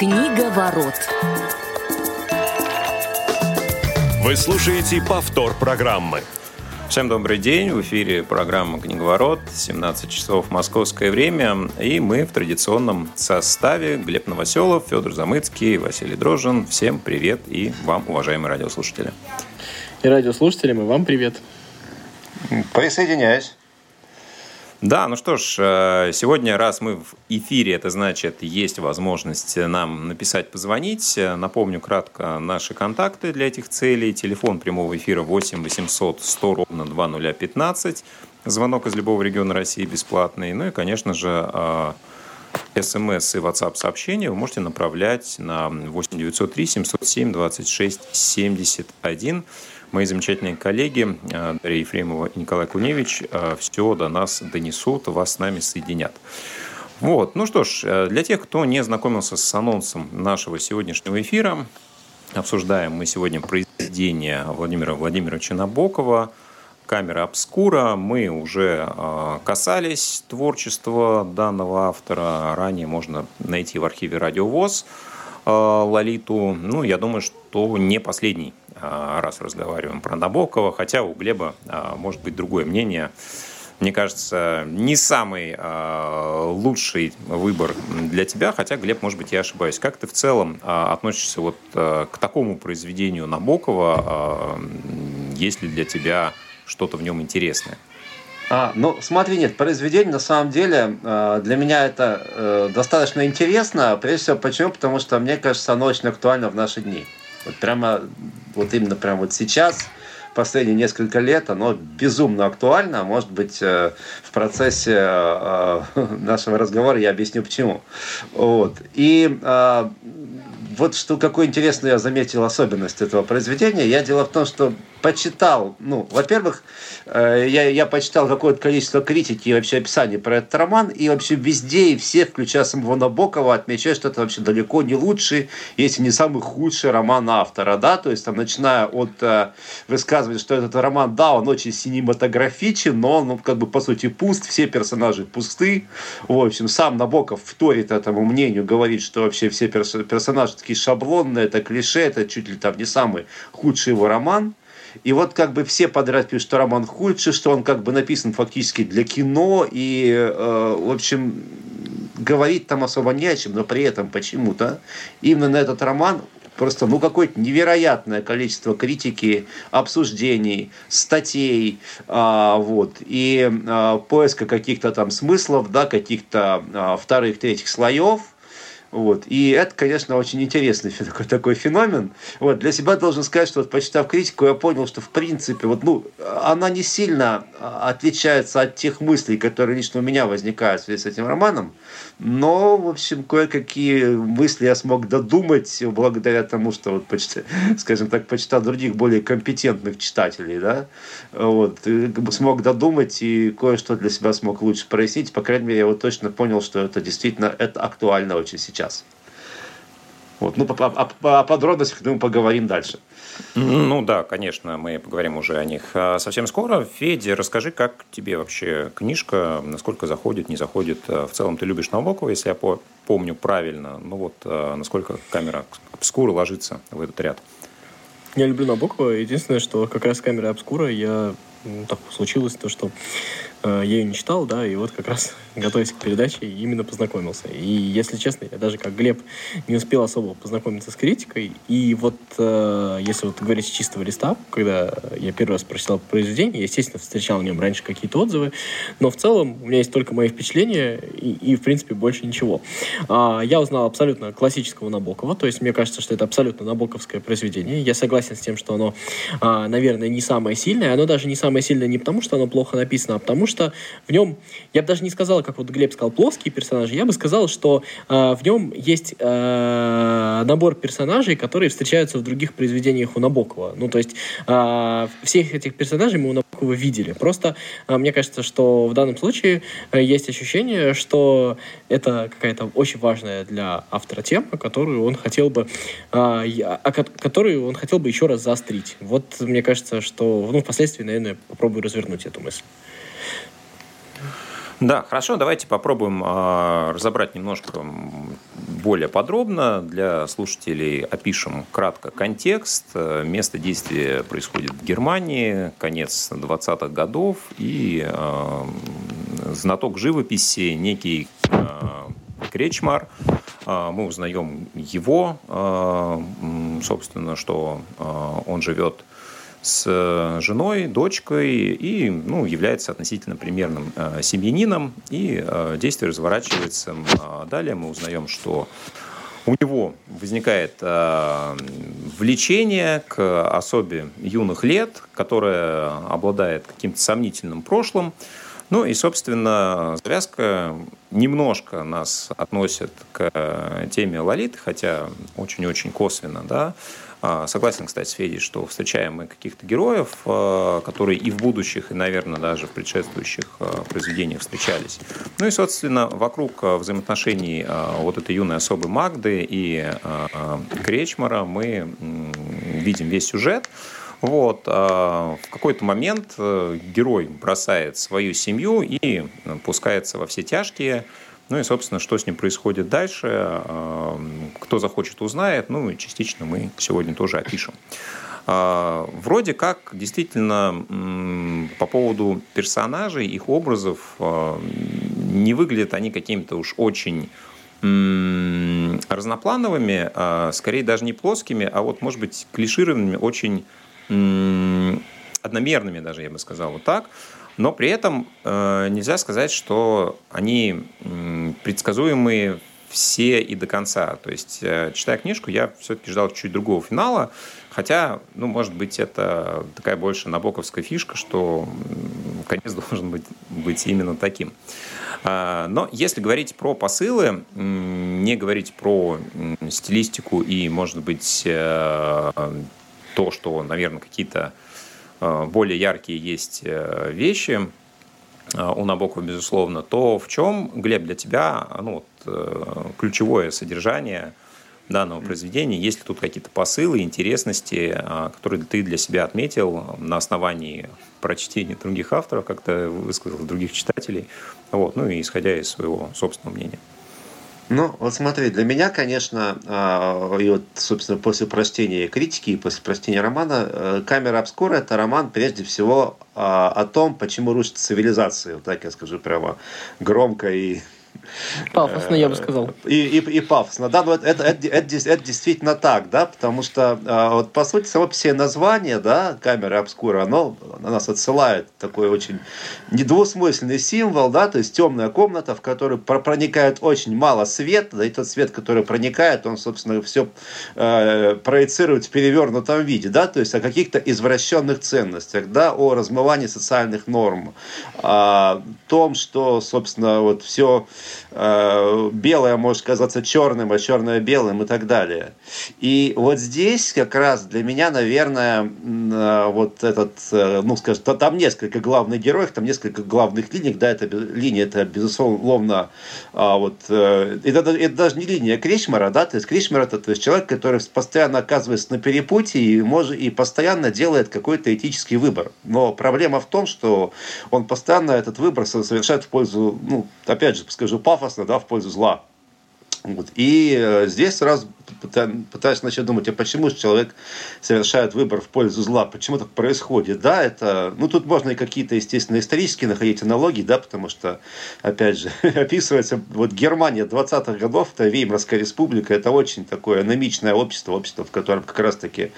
Книга ворот. Вы слушаете повтор программы. Всем добрый день. В эфире программа «Книговорот». 17 часов московское время. И мы в традиционном составе. Глеб Новоселов, Федор Замыцкий, Василий Дрожжин. Всем привет и вам, уважаемые радиослушатели. И радиослушателям, и вам привет. Присоединяюсь. Да, ну что ж, э, сегодня, раз мы в эфире, это значит, есть возможность нам написать, позвонить. Напомню кратко наши контакты для этих целей. Телефон прямого эфира 8 800 100 ровно 2015. Звонок из любого региона России бесплатный. Ну и, конечно же, смс и WhatsApp сообщения вы можете направлять на 8 903 707 26 71 мои замечательные коллеги э, Дарья Ефремова и Николай Куневич э, все до нас донесут, вас с нами соединят. Вот, ну что ж, э, для тех, кто не знакомился с анонсом нашего сегодняшнего эфира, обсуждаем мы сегодня произведение Владимира Владимировича Набокова «Камера обскура». Мы уже касались творчества данного автора. Ранее можно найти в архиве «Радио ВОЗ». Лолиту. Ну, я думаю, что не последний раз разговариваем про Набокова, хотя у Глеба а, может быть другое мнение. Мне кажется, не самый а, лучший выбор для тебя, хотя, Глеб, может быть, я ошибаюсь. Как ты в целом относишься вот к такому произведению Набокова? Есть ли для тебя что-то в нем интересное? А, ну, смотри, нет, произведение на самом деле для меня это э, достаточно интересно. Прежде всего, почему? Потому что мне кажется, оно очень актуально в наши дни. Вот прямо, вот именно прямо вот сейчас, последние несколько лет, оно безумно актуально. Может быть, э, в процессе э, нашего разговора я объясню почему. Вот. И э, вот что какую интересную я заметил особенность этого произведения. Я дело в том, что почитал, ну, во-первых, э, я, я почитал какое-то количество критики и вообще описаний про этот роман, и вообще везде и все, включая самого Набокова, отмечают, что это вообще далеко не лучший, если не самый худший роман автора, да, то есть там, начиная от э, высказывания, что этот роман, да, он очень синематографичен, но он, ну, как бы, по сути, пуст, все персонажи пусты, в общем, сам Набоков вторит этому мнению, говорит, что вообще все перс- персонажи такие шаблонные, это клише, это чуть ли там не самый худший его роман, и вот как бы все подряд пишут, что роман худший, что он как бы написан фактически для кино, и, э, в общем, говорить там особо не о чем, но при этом почему-то именно на этот роман просто ну какое-то невероятное количество критики, обсуждений, статей, а, вот, и а, поиска каких-то там смыслов, да, каких-то а, вторых, третьих слоев – вот. И это, конечно, очень интересный такой, такой феномен. Вот. Для себя должен сказать, что вот, почитав критику, я понял, что в принципе вот, ну, она не сильно а, отличается от тех мыслей, которые лично у меня возникают в связи с этим романом. Но, в общем, кое-какие мысли я смог додумать благодаря тому, что, вот, почти, скажем так, почитал других более компетентных читателей. Да? Вот. Смог додумать и кое-что для себя смог лучше прояснить. По крайней мере, я вот точно понял, что это действительно это актуально очень сейчас сейчас. Вот. Ну, о, о подробностях мы поговорим дальше. Ну да, конечно, мы поговорим уже о них а, совсем скоро. Федя, расскажи, как тебе вообще книжка, насколько заходит, не заходит. А, в целом ты любишь Набокова, если я помню правильно. Ну вот, а, насколько камера обскура ложится в этот ряд. Я люблю Набокова. Единственное, что как раз камера обскура я ну, так случилось то, что э, я ее не читал, да, и вот как раз готовясь к передаче, именно познакомился. И, если честно, я даже как Глеб не успел особо познакомиться с критикой. И вот э, если вот говорить с чистого листа, когда я первый раз прочитал произведение, естественно, встречал в нем раньше какие-то отзывы, но в целом у меня есть только мои впечатления и, и в принципе, больше ничего. А, я узнал абсолютно классического Набокова, то есть мне кажется, что это абсолютно набоковское произведение. Я согласен с тем, что оно, а, наверное, не самое сильное. Оно даже не самое сильное не потому, что оно плохо написано, а потому что в нем, я бы даже не сказал, как вот Глеб сказал, плоские персонажи, я бы сказал, что э, в нем есть э, набор персонажей, которые встречаются в других произведениях у Набокова. Ну, то есть э, всех этих персонажей мы у Набокова видели. Просто э, мне кажется, что в данном случае э, есть ощущение, что это какая-то очень важная для автора тема, которую он хотел бы, э, которую он хотел бы еще раз заострить. Вот мне кажется, что ну, впоследствии, наверное, попробую развернуть эту мысль. Да, хорошо, давайте попробуем э, разобрать немножко более подробно. Для слушателей опишем кратко контекст. Место действия происходит в Германии, конец 20-х годов, и э, знаток живописи, некий э, Кречмар, э, мы узнаем его, э, собственно, что э, он живет с э, женой, дочкой и ну, является относительно примерным э, семьянином. И э, действие разворачивается. Э, далее мы узнаем, что у него возникает э, влечение к особе юных лет, которая обладает каким-то сомнительным прошлым. Ну и, собственно, завязка немножко нас относит к теме Лолиты, хотя очень-очень косвенно, да, а, согласен, кстати, с Федей, что встречаем мы каких-то героев, а, которые и в будущих, и, наверное, даже в предшествующих а, произведениях встречались. Ну и, собственно, вокруг взаимоотношений вот этой юной особы Магды и Кречмара мы видим весь сюжет. Вот. В какой-то момент э, герой бросает свою семью и пускается во все тяжкие, ну и, собственно, что с ним происходит дальше, эм, кто захочет, узнает. Ну и частично мы сегодня тоже опишем. А, вроде как, действительно, по поводу персонажей, их образов, э, не выглядят они какими-то уж очень разноплановыми, а скорее даже не плоскими, а вот, может быть, клишированными, очень одномерными даже, я бы сказал, вот так. Но при этом э, нельзя сказать, что они э, предсказуемые все и до конца. То есть, э, читая книжку, я все-таки ждал чуть другого финала, хотя, ну, может быть, это такая больше набоковская фишка, что конец должен быть, быть именно таким. А, но если говорить про посылы, не говорить про стилистику и, может быть, э, то, что, наверное, какие-то более яркие есть э, вещи э, у Набокова, безусловно, то в чем, Глеб, для тебя ну, вот, ключевое содержание данного произведения? Есть ли тут какие-то посылы, интересности, которые ты для себя отметил на основании прочтения других авторов, как то высказал, других читателей, вот, ну и исходя из своего собственного мнения? Ну, вот смотри, для меня, конечно, а, и вот, собственно, после прочтения критики и после прочтения романа, э, «Камера обскура» — это роман, прежде всего, а, о том, почему рушится цивилизация. Вот так я скажу прямо громко и Пафосно, я бы сказал. И, и, и пафосно, да, но это, это, это, это, действительно так, да, потому что а, вот по сути само по себе название, да, камера обскура, оно на нас отсылает такой очень недвусмысленный символ, да, то есть темная комната, в которую проникает очень мало света, да, и тот свет, который проникает, он, собственно, все э, проецирует в перевернутом виде, да, то есть о каких-то извращенных ценностях, да, о размывании социальных норм, о том, что, собственно, вот все Э, белое может казаться черным, а черное белым и так далее. И вот здесь как раз для меня, наверное, э, вот этот, э, ну, скажем, там несколько главных героев, там несколько главных линий, да, это линия, это, безусловно, а, вот, это, это даже не линия Кришмара, да, то есть Кришмар это то есть человек, который постоянно оказывается на перепутье и, может, и постоянно делает какой-то этический выбор. Но проблема в том, что он постоянно этот выбор совершает в пользу, ну, опять же, скажу пафосно, да, в пользу зла. Вот. И э, здесь сразу пытаюсь начать думать, а почему человек совершает выбор в пользу зла? Почему так происходит? Да, это, ну тут можно и какие-то, естественно, исторические находить аналогии, да, потому что, опять же, описывается, вот Германия 20-х годов, это Веймарская республика, это очень такое аномичное общество, общество, в котором как раз-таки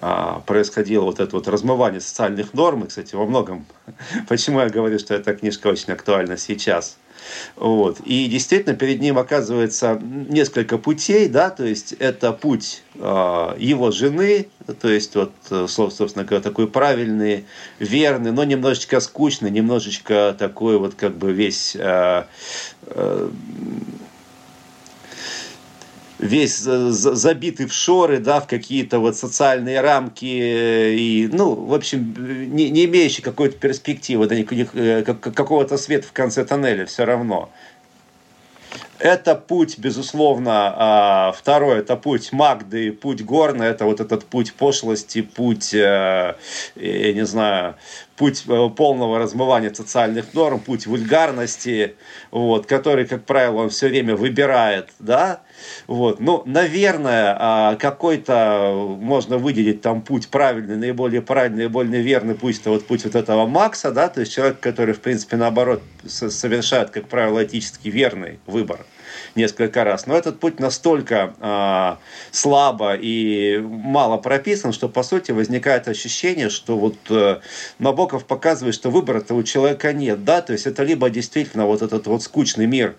а, происходило вот это вот размывание социальных норм, и, кстати, во многом, почему я говорю, что эта книжка очень актуальна сейчас – вот. И действительно перед ним оказывается несколько путей, да, то есть это путь э, его жены, то есть вот, собственно говоря, такой правильный, верный, но немножечко скучный, немножечко такой вот как бы весь э, э, весь забитый в шоры, да, в какие-то вот социальные рамки и, ну, в общем, не, не имеющий какой-то перспективы, да, э, какого-то света в конце тоннеля все равно. Это путь, безусловно, а, второй, это путь Магды, путь Горна, это вот этот путь пошлости, путь, э, я не знаю, путь э, полного размывания социальных норм, путь вульгарности, вот, который, как правило, он все время выбирает, да, вот. Ну, наверное, а, какой-то можно выделить там путь правильный, наиболее правильный, наиболее верный путь, это вот путь вот этого Макса, да, то есть человек, который, в принципе, наоборот, совершает, как правило, этически верный выбор несколько раз. Но этот путь настолько э, слабо и мало прописан, что по сути возникает ощущение, что вот э, Набоков показывает, что выбора-то у человека нет, да, то есть это либо действительно вот этот вот скучный мир э,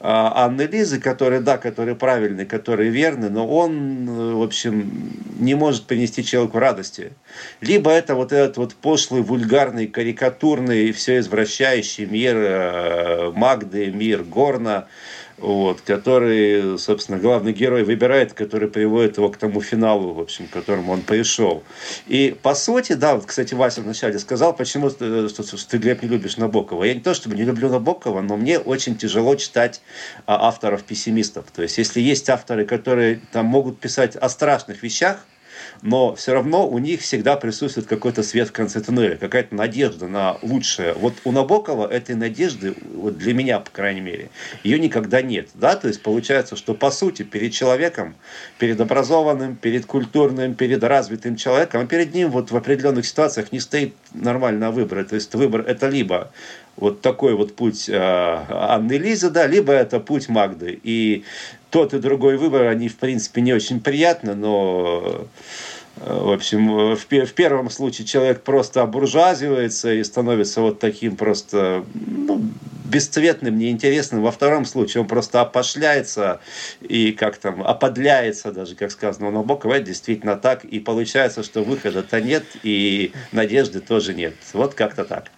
Анны Лизы, который, да, который правильный, который верный, но он, э, в общем, не может принести человеку радости. Либо это вот этот вот пошлый, вульгарный, карикатурный, все извращающий мир э, Магды, мир Горна, вот, который, собственно, главный герой выбирает, который приводит его к тому финалу, в общем, к которому он пришел. И, по сути, да, вот, кстати, Вася вначале сказал, почему ты, что, что ты, Глеб, не любишь Набокова. Я не то, чтобы не люблю Набокова, но мне очень тяжело читать а, авторов-пессимистов. То есть, если есть авторы, которые там могут писать о страшных вещах, но все равно у них всегда присутствует какой-то свет в конце туннеля, какая-то надежда на лучшее. Вот у Набокова этой надежды, вот для меня, по крайней мере, ее никогда нет. Да? То есть получается, что по сути перед человеком, перед образованным, перед культурным, перед развитым человеком, а перед ним вот в определенных ситуациях не стоит нормального выбора. То есть выбор это либо вот такой вот путь э, Анны Лизы, да, либо это путь Магды. И тот и другой выбор, они, в принципе, не очень приятны, но э, в общем, в, в первом случае человек просто обуржуазивается и становится вот таким просто ну, бесцветным, неинтересным. Во втором случае он просто опошляется и как там, оподляется даже, как сказано у Набокова. Это действительно так. И получается, что выхода-то нет, и надежды тоже нет. Вот как-то так.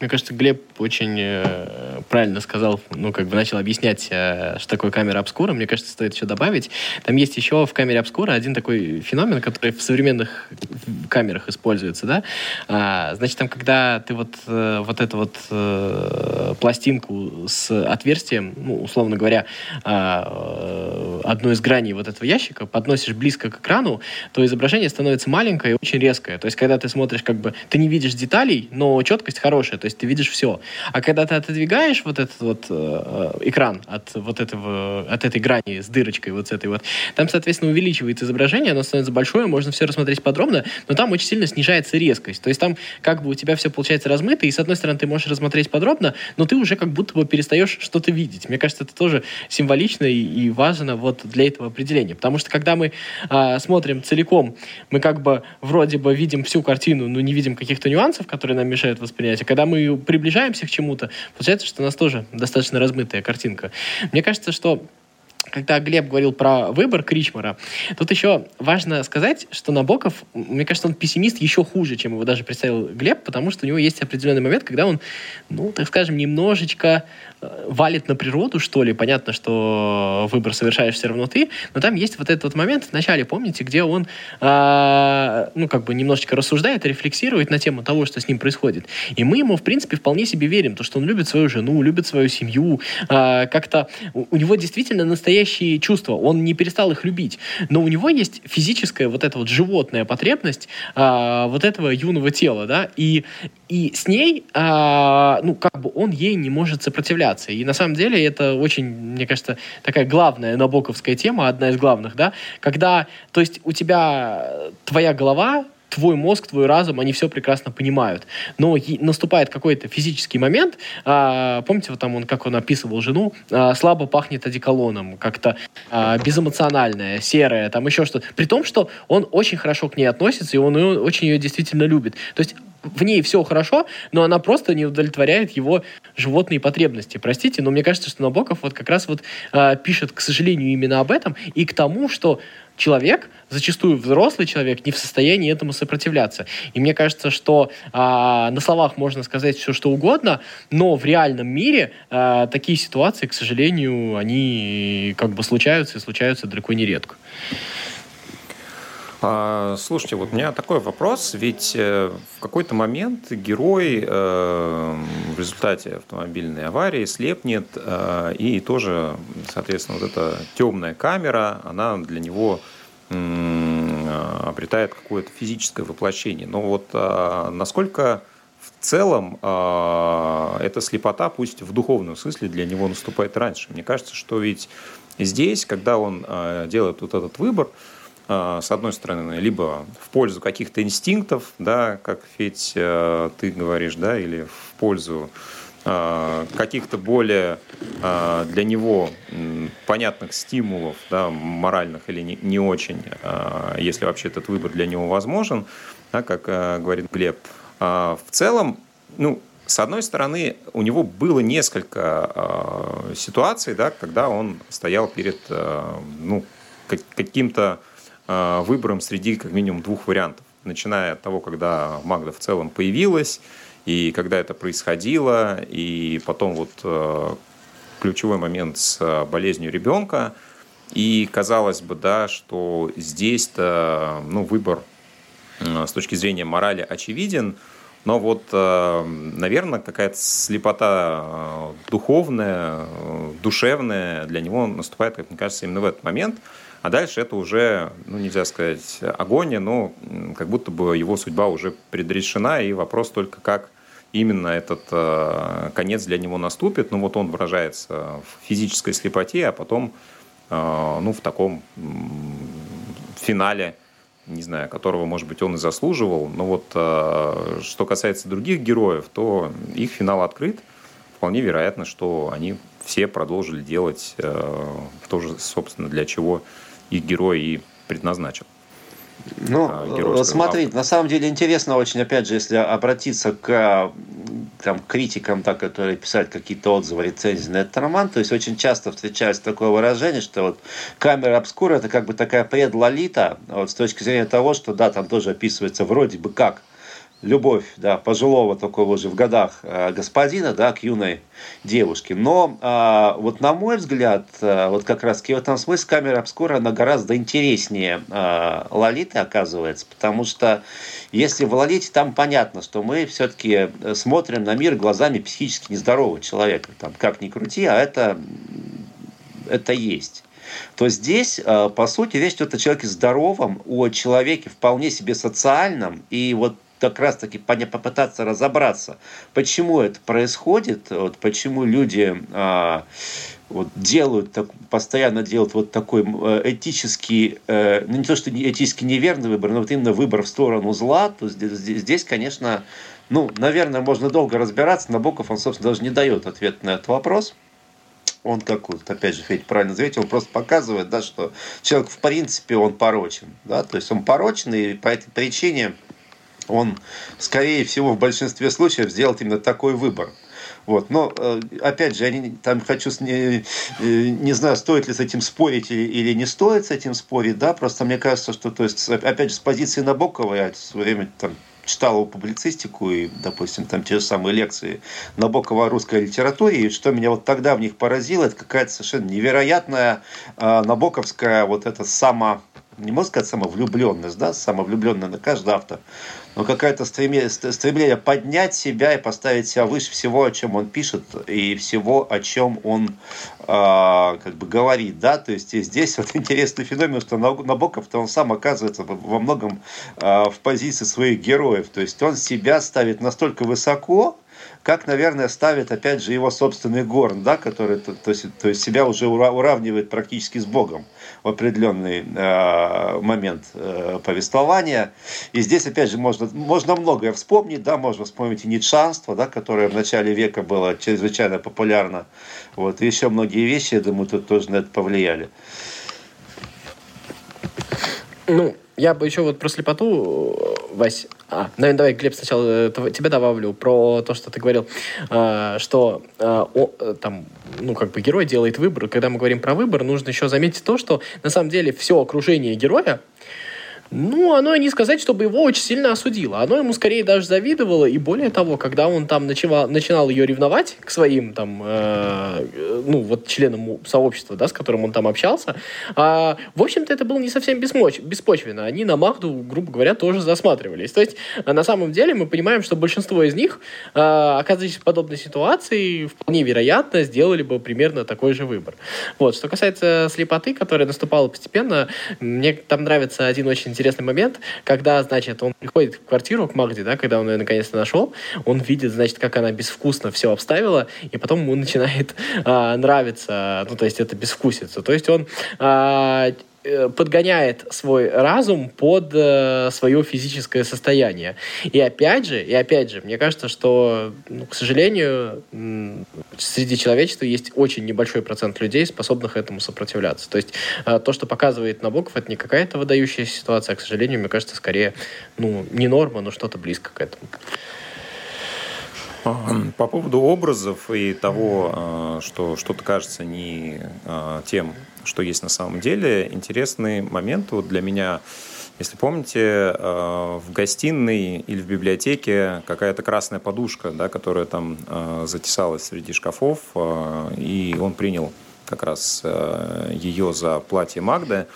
Мне кажется, Глеб очень э, правильно сказал, ну, как бы начал объяснять, э, что такое камера обскура. Мне кажется, стоит еще добавить. Там есть еще в камере обскура один такой феномен, который в современных камерах используется, да. А, значит, там, когда ты вот, э, вот эту вот э, пластинку с отверстием, ну, условно говоря, э, одну из граней вот этого ящика подносишь близко к экрану, то изображение становится маленькое и очень резкое. То есть, когда ты смотришь, как бы, ты не видишь деталей, но четкость хорошая. То есть ты видишь все. А когда ты отодвигаешь вот этот вот э, экран от вот этого, от этой грани с дырочкой вот с этой вот, там, соответственно, увеличивается изображение, оно становится большое, можно все рассмотреть подробно, но там очень сильно снижается резкость. То есть там как бы у тебя все получается размыто, и с одной стороны ты можешь рассмотреть подробно, но ты уже как будто бы перестаешь что-то видеть. Мне кажется, это тоже символично и, и важно вот для этого определения. Потому что когда мы э, смотрим целиком, мы как бы вроде бы видим всю картину, но не видим каких-то нюансов, которые нам мешают воспринять. А когда мы приближаемся к чему-то, получается, что у нас тоже достаточно размытая картинка. Мне кажется, что когда Глеб говорил про выбор Кричмара, тут еще важно сказать, что Набоков, мне кажется, он пессимист еще хуже, чем его даже представил Глеб, потому что у него есть определенный момент, когда он, ну, так скажем, немножечко валит на природу, что ли. Понятно, что выбор совершаешь все равно ты, но там есть вот этот вот момент в начале, помните, где он, э, ну, как бы немножечко рассуждает, рефлексирует на тему того, что с ним происходит. И мы ему, в принципе, вполне себе верим, то, что он любит свою жену, любит свою семью, э, как-то у, него действительно настоящие чувства, он не перестал их любить, но у него есть физическая вот эта вот животная потребность а, вот этого юного тела, да, и, и с ней, а, ну, как бы он ей не может сопротивляться. И на самом деле это очень, мне кажется, такая главная набоковская тема, одна из главных, да, когда, то есть у тебя твоя голова твой мозг, твой разум, они все прекрасно понимают. Но наступает какой-то физический момент, а, помните, вот там он, как он описывал жену, а, слабо пахнет одеколоном, как-то а, безэмоциональная, серая, там еще что-то. При том, что он очень хорошо к ней относится, и он ее, очень ее действительно любит. То есть в ней все хорошо, но она просто не удовлетворяет его животные потребности. Простите, но мне кажется, что Набоков вот как раз вот э, пишет, к сожалению, именно об этом и к тому, что человек, зачастую взрослый человек, не в состоянии этому сопротивляться. И мне кажется, что э, на словах можно сказать все, что угодно, но в реальном мире э, такие ситуации, к сожалению, они как бы случаются и случаются далеко не редко. А, слушайте, вот у меня такой вопрос, ведь э, в какой-то момент герой э, в результате автомобильной аварии слепнет, э, и тоже, соответственно, вот эта темная камера, она для него обретает какое-то физическое воплощение. Но вот насколько в целом эта слепота, пусть в духовном смысле, для него наступает раньше. Мне кажется, что ведь здесь, когда он делает вот этот выбор, с одной стороны, либо в пользу каких-то инстинктов, да, как Федь, ты говоришь, да, или в пользу Э, каких-то более э, для него понятных стимулов, да, моральных или не, не очень, э, если вообще этот выбор для него возможен, да, как говорит Глеб. В целом, ну, с одной стороны, у него было несколько ситуаций, да, когда он стоял перед ну, каким-то выбором среди как минимум двух вариантов. Начиная от того, когда Магда в целом появилась, и когда это происходило, и потом вот э, ключевой момент с э, болезнью ребенка, и казалось бы, да, что здесь-то ну, выбор э, с точки зрения морали очевиден, но вот, наверное, какая-то слепота духовная, душевная для него наступает, как мне кажется, именно в этот момент. А дальше это уже, ну, нельзя сказать агония, но как будто бы его судьба уже предрешена, и вопрос только как именно этот э, конец для него наступит. Ну вот он выражается в физической слепоте, а потом э, ну, в таком финале, не знаю, которого, может быть, он и заслуживал. Но вот э, что касается других героев, то их финал открыт. Вполне вероятно, что они все продолжили делать то же, собственно, для чего их герой и предназначен. Ну, вот смотрите, на самом деле интересно очень, опять же, если обратиться к там, критикам, так, которые писают какие-то отзывы, рецензии на этот роман, то есть очень часто встречается такое выражение, что вот камера обскура это как бы такая предлолита, вот с точки зрения того, что да, там тоже описывается вроде бы как любовь, да, пожилого такого уже в годах э, господина, да, к юной девушке. Но а, вот на мой взгляд, а, вот как раз в этом смысле камера обскура, она гораздо интереснее а, Лолиты оказывается, потому что если в Лолите там понятно, что мы все-таки смотрим на мир глазами психически нездорового человека, там, как ни крути, а это, это есть. То здесь, по сути, речь идет о человеке здоровом, о человеке вполне себе социальном, и вот как раз таки попытаться разобраться, почему это происходит, вот, почему люди а, вот, делают, так, постоянно делают вот такой э, этический, э, ну не то, что этически неверный выбор, но вот именно выбор в сторону зла, то здесь, здесь конечно, ну, наверное, можно долго разбираться. Набоков, он, собственно, даже не дает ответ на этот вопрос он как вот, опять же, Федь правильно заметил, он просто показывает, да, что человек в принципе он порочен, да, то есть он порочен, и по этой причине он, скорее всего, в большинстве случаев сделает именно такой выбор. Вот. Но, э, опять же, я не, там хочу, не, э, не знаю, стоит ли с этим спорить или, или не стоит с этим спорить, да, просто мне кажется, что, то есть, опять же, с позиции Набокова, я в свое время там читал его публицистику и, допустим, там те же самые лекции Набокова о русской литературе, и что меня вот тогда в них поразило, это какая-то совершенно невероятная э, набоковская вот эта само не можно сказать самовлюбленность, да, самовлюбленная на каждый автор, но какое-то стремление, стремление поднять себя и поставить себя выше всего, о чем он пишет, и всего, о чем он э, как бы говорит, да, то есть и здесь вот интересный феномен, что Набоков-то он сам оказывается во многом э, в позиции своих героев, то есть он себя ставит настолько высоко, как, наверное, ставит, опять же, его собственный Горн, да, который то, то, есть, то есть себя уже уравнивает практически с Богом определенный э, момент э, повествования. И здесь, опять же, можно, можно многое вспомнить, да, можно вспомнить и ницшанство, да, которое в начале века было чрезвычайно популярно. Вот, и еще многие вещи, я думаю, тут тоже на это повлияли. Ну, я бы еще вот про слепоту, Вась, а, наверное, давай, Глеб, сначала э, тебя добавлю про то, что ты говорил, э, что э, о, там, ну, как бы герой делает выбор. Когда мы говорим про выбор, нужно еще заметить то, что на самом деле все окружение героя, ну, оно не сказать, чтобы его очень сильно осудило. Оно ему скорее даже завидовало. И более того, когда он там начинал, начинал ее ревновать к своим там, э, ну, вот членам сообщества, да, с которым он там общался, э, в общем-то, это было не совсем беспоч беспочвенно. Они на Магду, грубо говоря, тоже засматривались. То есть, на самом деле, мы понимаем, что большинство из них, э, оказываясь в подобной ситуации, вполне вероятно, сделали бы примерно такой же выбор. Вот. Что касается слепоты, которая наступала постепенно, мне там нравится один очень интересный момент, когда, значит, он приходит в квартиру к Магде, да, когда он ее наконец-то нашел, он видит, значит, как она безвкусно все обставила, и потом ему начинает а, нравиться, ну, то есть это безвкусица. То есть он а, подгоняет свой разум под э, свое физическое состояние. И опять же, и опять же, мне кажется, что, ну, к сожалению, среди человечества есть очень небольшой процент людей, способных этому сопротивляться. То есть э, то, что показывает Набоков, это не какая-то выдающаяся ситуация, а, к сожалению, мне кажется, скорее, ну, не норма, но что-то близко к этому. По поводу образов и того, э, что что-то кажется не э, тем, что есть на самом деле, интересный момент вот для меня. Если помните, э, в гостиной или в библиотеке какая-то красная подушка, да, которая там затесалась среди шкафов, и он принял как раз ее за платье Магды.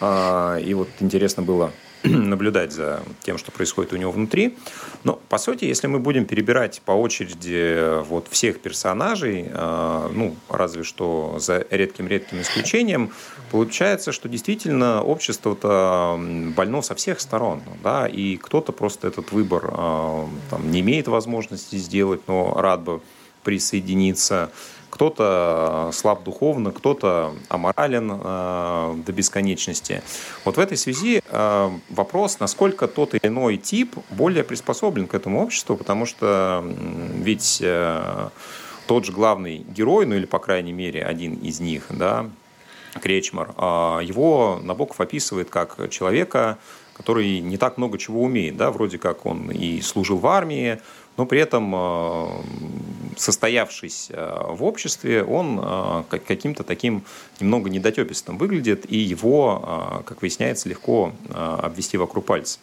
И вот интересно было наблюдать за тем, что происходит у него внутри. Но, по сути, если мы будем перебирать по очереди э, вот всех персонажей, э, ну, разве что за редким-редким исключением, получается, что действительно общество-то больно со всех сторон, да, и кто-то просто этот выбор э, там, не имеет возможности сделать, но рад бы присоединиться кто-то слаб духовно, кто-то аморален э, до бесконечности. Вот в этой связи э, вопрос, насколько тот или иной тип более приспособлен к этому обществу, потому что ведь э, тот же главный герой, ну или, по крайней мере, один из них, да, Кречмар, э, его Набоков описывает как человека, который не так много чего умеет, да, вроде как он и служил в армии, но при этом, э, состоявшись э, в обществе, он э, каким-то таким немного недотепистым выглядит, и его, как выясняется, легко обвести вокруг пальца.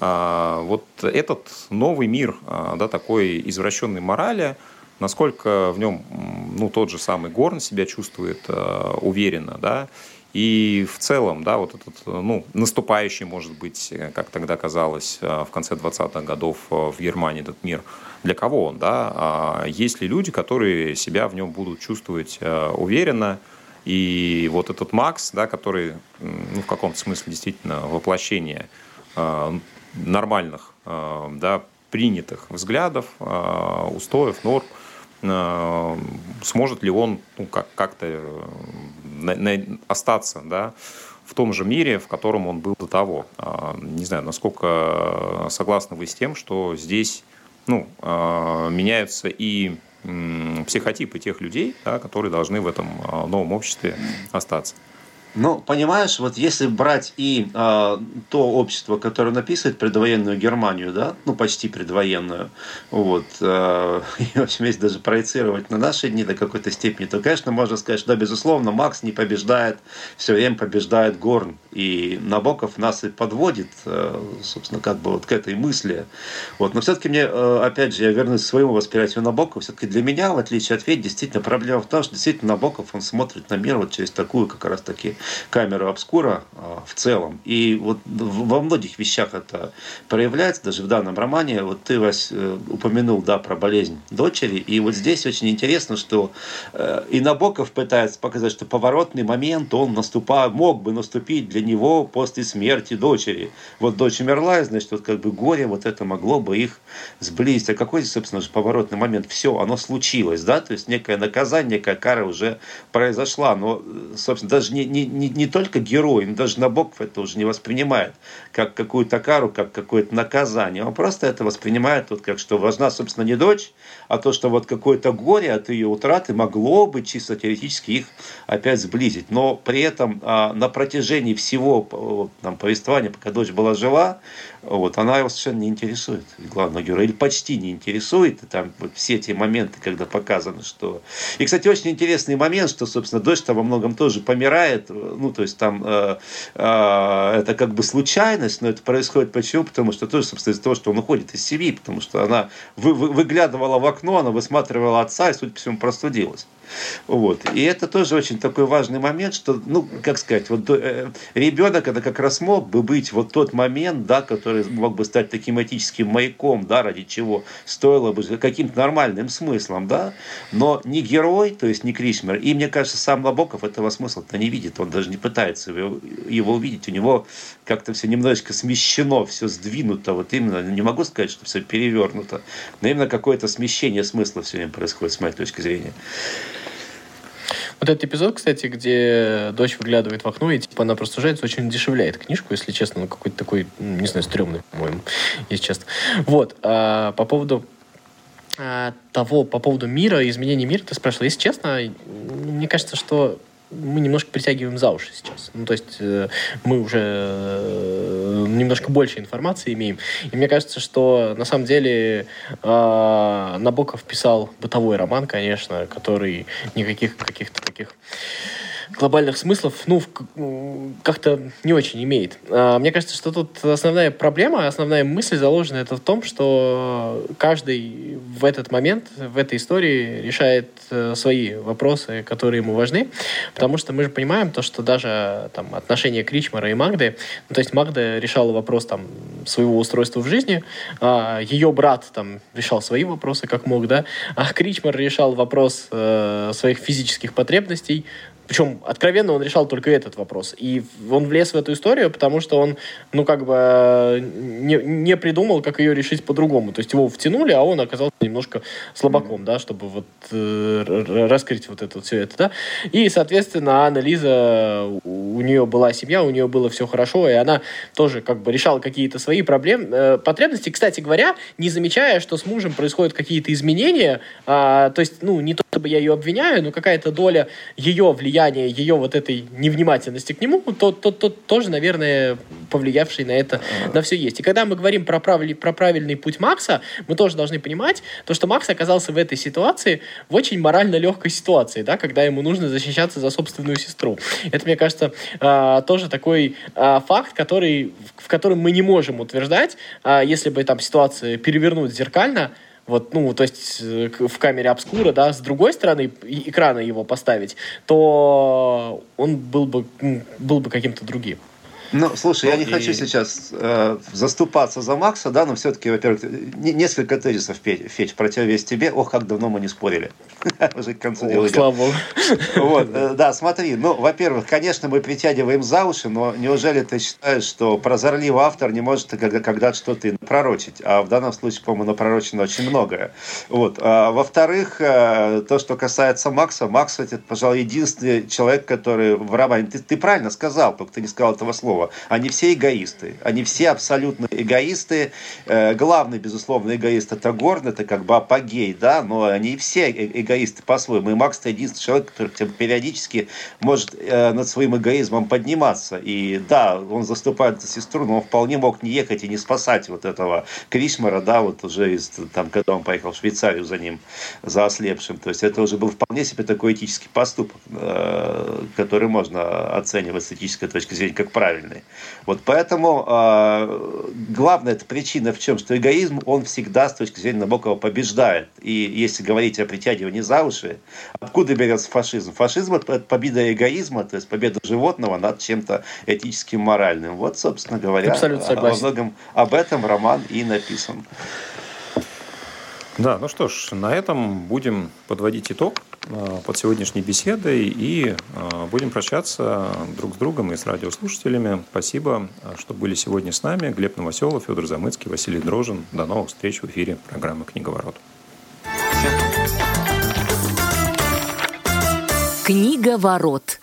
Вот этот новый мир, да, такой извращенной морали, насколько в нем ну, тот же самый Горн себя чувствует уверенно, да, и в целом, да, вот этот, ну, наступающий, может быть, как тогда казалось, э, в конце 20-х годов э, в Германии этот мир, для кого он, да? А есть ли люди, которые себя в нем будут чувствовать э, уверенно, и вот этот Макс, да, который, ну, в каком-то смысле действительно воплощение нормальных, да, принятых взглядов, устоев, норм, сможет ли он ну, как- как-то остаться да, в том же мире, в котором он был до того. А, не знаю, насколько согласны вы с тем, что здесь ну, а, меняются и психотипы тех людей, да, которые должны в этом а, новом обществе остаться. Ну, понимаешь, вот если брать и э, то общество, которое написывает предвоенную Германию, да, ну почти предвоенную, вот, э, и, в общем, если даже проецировать на наши дни до какой-то степени, то, конечно, можно сказать, что, да, безусловно, Макс не побеждает, все время побеждает Горн, и Набоков нас и подводит, э, собственно, как бы вот к этой мысли. Вот, но все-таки мне, э, опять же, я вернусь к своему восприятию Набокова, все-таки для меня, в отличие от Федь, действительно проблема в том, что действительно Набоков, он смотрит на мир вот через такую как раз таки камера обскура а, в целом. И вот во многих вещах это проявляется, даже в данном романе. Вот ты, Вась, э, упомянул, да, про болезнь дочери. И вот здесь очень интересно, что э, и Набоков пытается показать, что поворотный момент, он наступа, мог бы наступить для него после смерти дочери. Вот дочь умерла, и, значит, вот как бы горе вот это могло бы их сблизить. А какой, собственно же, поворотный момент? Все, оно случилось, да, то есть некое наказание, некая кара уже произошла. Но, э, собственно, даже не, не, не, не только герой, но даже Набоков это уже не воспринимает как какую-то кару, как какое-то наказание. Он просто это воспринимает вот как, что важна, собственно, не дочь, а то, что вот какое-то горе от ее утраты могло бы чисто теоретически их опять сблизить. Но при этом а, на протяжении всего там, повествования, пока дочь была жива, вот, она его совершенно не интересует, главного героя, или почти не интересует. И там вот все эти моменты, когда показано, что... И, кстати, очень интересный момент, что, собственно, дочь там во многом тоже помирает. Ну, то есть там э, э, это как бы случайность, но это происходит почему? Потому что тоже, собственно, из-за того, что он уходит из семьи, потому что она вы, вы, выглядывала в окно, она высматривала отца и, судя по всему, простудилась. Вот. И это тоже очень такой важный момент, что, ну, как сказать, вот э, ребенок это как раз мог бы быть вот тот момент, да, который мог бы стать таким этическим маяком, да, ради чего стоило бы каким-то нормальным смыслом, да, но не герой, то есть не Кришмер, и мне кажется, сам Лобоков этого смысла-то не видит, он даже не пытается его, его увидеть, у него как-то все немножечко смещено, все сдвинуто, вот именно, не могу сказать, что все перевернуто, но именно какое-то смещение смысла все время происходит, с моей точки зрения. Вот этот эпизод, кстати, где дочь выглядывает в окно, и типа она просто сужается, очень дешевляет книжку, если честно, ну какой-то такой, не знаю, стрёмный, по-моему, если честно. Вот, а, по поводу а, того, по поводу мира, изменения мира, ты спрашивал. Если честно, мне кажется, что мы немножко притягиваем за уши сейчас. Ну, то есть э, мы уже э, немножко больше информации имеем. И мне кажется, что на самом деле э, Набоков писал бытовой роман, конечно, который никаких каких-то таких глобальных смыслов, ну, как-то не очень имеет. А, мне кажется, что тут основная проблема, основная мысль заложена это в том, что каждый в этот момент, в этой истории решает э, свои вопросы, которые ему важны, потому что мы же понимаем то, что даже там отношения Кричмара и Магды, ну, то есть Магда решала вопрос там своего устройства в жизни, а ее брат там решал свои вопросы как мог, да, а Кричмар решал вопрос э, своих физических потребностей, причем откровенно он решал только этот вопрос. И он влез в эту историю, потому что он, ну, как бы не, не придумал, как ее решить по-другому. То есть его втянули, а он оказался немножко слабаком, да, чтобы вот э, раскрыть вот это все это, да. И, соответственно, Анна Лиза, у нее была семья, у нее было все хорошо, и она тоже как бы решала какие-то свои проблемы, э, потребности. Кстати говоря, не замечая, что с мужем происходят какие-то изменения, а, то есть, ну, не то чтобы я ее обвиняю, но какая-то доля ее влияния влияние ее вот этой невнимательности к нему, то, то, то тоже, наверное, повлиявший на это, на все есть. И когда мы говорим про, правиль, про правильный путь Макса, мы тоже должны понимать, то, что Макс оказался в этой ситуации, в очень морально легкой ситуации, да, когда ему нужно защищаться за собственную сестру. Это, мне кажется, а, тоже такой а, факт, который, в котором мы не можем утверждать, а, если бы там ситуация перевернуть зеркально, вот, ну, то есть э, в камере обскура, да, с другой стороны экрана его поставить, то он был бы, был бы каким-то другим. Ну, слушай, ну, я не и... хочу сейчас э, заступаться за Макса, да, но все-таки, во-первых, не, несколько тезисов, Федь, Федь, в противовес тебе. Ох, как давно мы не спорили. Уже к концу дела Слава. Вот, э, да, смотри, ну, во-первых, конечно, мы притягиваем за уши, но неужели ты считаешь, что прозорливый автор не может когда-то что-то пророчить? А в данном случае, по-моему, напророчено очень многое. Вот. А, во-вторых, э, то, что касается Макса, Макс, это, пожалуй, единственный человек, который в романе... Ты, ты правильно сказал, только ты не сказал этого слова другого. Они все эгоисты. Они все абсолютно эгоисты. Э, главный, безусловно, эгоист это Горн, это как бы апогей, да, но они все э, эгоисты по-своему. И Макс это единственный человек, который периодически может э, над своим эгоизмом подниматься. И да, он заступает за сестру, но он вполне мог не ехать и не спасать вот этого Кришмара, да, вот уже из, там, когда он поехал в Швейцарию за ним, за ослепшим. То есть это уже был вполне себе такой этический поступок, который можно оценивать с этической точки зрения как правильный правильные. Вот поэтому э, главная эта причина в чем, что эгоизм, он всегда с точки зрения Набокова побеждает. И если говорить о притягивании за уши, откуда берется фашизм? Фашизм это победа эгоизма, то есть победа животного над чем-то этическим, моральным. Вот, собственно говоря, во многом об этом роман и написан. Да, ну что ж, на этом будем подводить итог под сегодняшней беседой и э, будем прощаться друг с другом и с радиослушателями. Спасибо, что были сегодня с нами. Глеб Новоселов, Федор Замыцкий, Василий Дрожин. До новых встреч в эфире программы «Книговорот». Книговорот.